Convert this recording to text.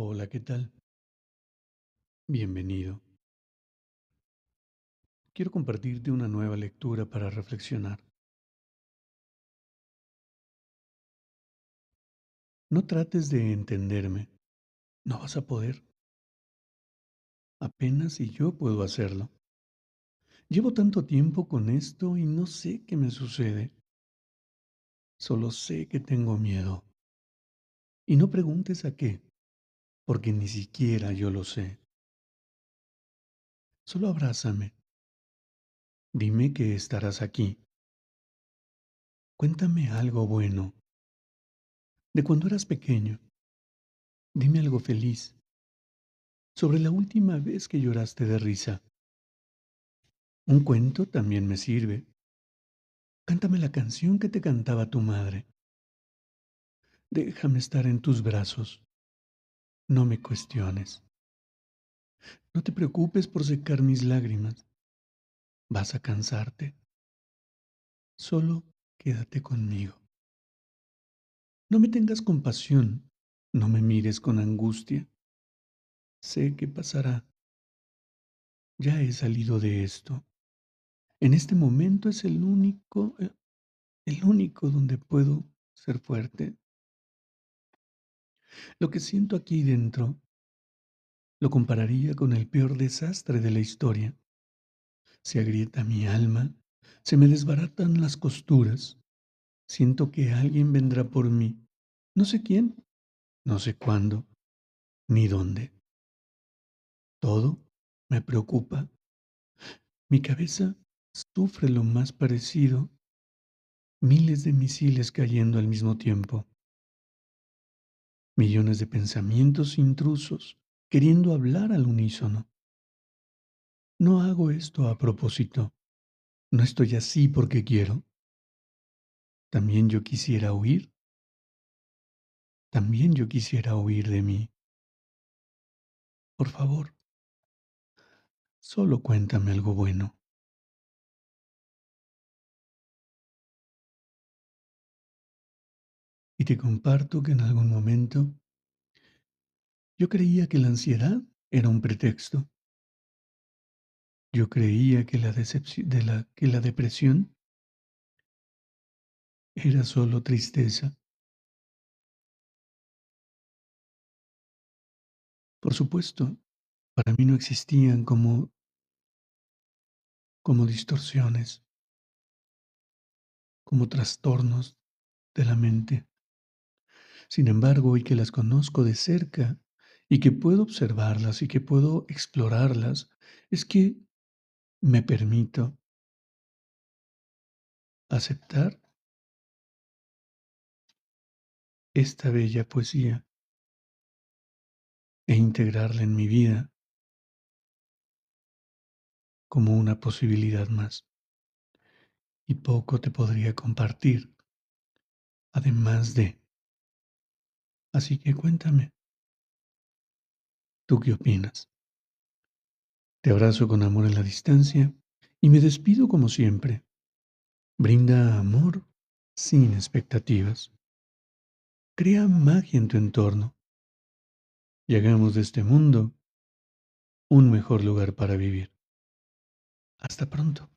Hola, ¿qué tal? Bienvenido. Quiero compartirte una nueva lectura para reflexionar. No trates de entenderme. No vas a poder. Apenas si yo puedo hacerlo. Llevo tanto tiempo con esto y no sé qué me sucede. Solo sé que tengo miedo. Y no preguntes a qué, porque ni siquiera yo lo sé. Solo abrázame. Dime que estarás aquí. Cuéntame algo bueno. De cuando eras pequeño. Dime algo feliz. Sobre la última vez que lloraste de risa. Un cuento también me sirve. Cántame la canción que te cantaba tu madre. Déjame estar en tus brazos. No me cuestiones. No te preocupes por secar mis lágrimas. Vas a cansarte. Solo quédate conmigo. No me tengas compasión. No me mires con angustia. Sé que pasará. Ya he salido de esto. En este momento es el único, eh, el único donde puedo ser fuerte. Lo que siento aquí dentro lo compararía con el peor desastre de la historia. Se agrieta mi alma, se me desbaratan las costuras. Siento que alguien vendrá por mí. No sé quién, no sé cuándo, ni dónde. Todo me preocupa. Mi cabeza sufre lo más parecido, miles de misiles cayendo al mismo tiempo, millones de pensamientos intrusos queriendo hablar al unísono. No hago esto a propósito, no estoy así porque quiero. También yo quisiera huir. También yo quisiera huir de mí. Por favor, solo cuéntame algo bueno. Te comparto que en algún momento yo creía que la ansiedad era un pretexto. Yo creía que la, que la depresión era solo tristeza. Por supuesto, para mí no existían como, como distorsiones, como trastornos de la mente. Sin embargo, hoy que las conozco de cerca y que puedo observarlas y que puedo explorarlas, es que me permito aceptar esta bella poesía e integrarla en mi vida como una posibilidad más. Y poco te podría compartir, además de. Así que cuéntame, ¿tú qué opinas? Te abrazo con amor en la distancia y me despido como siempre. Brinda amor sin expectativas. Crea magia en tu entorno y hagamos de este mundo un mejor lugar para vivir. Hasta pronto.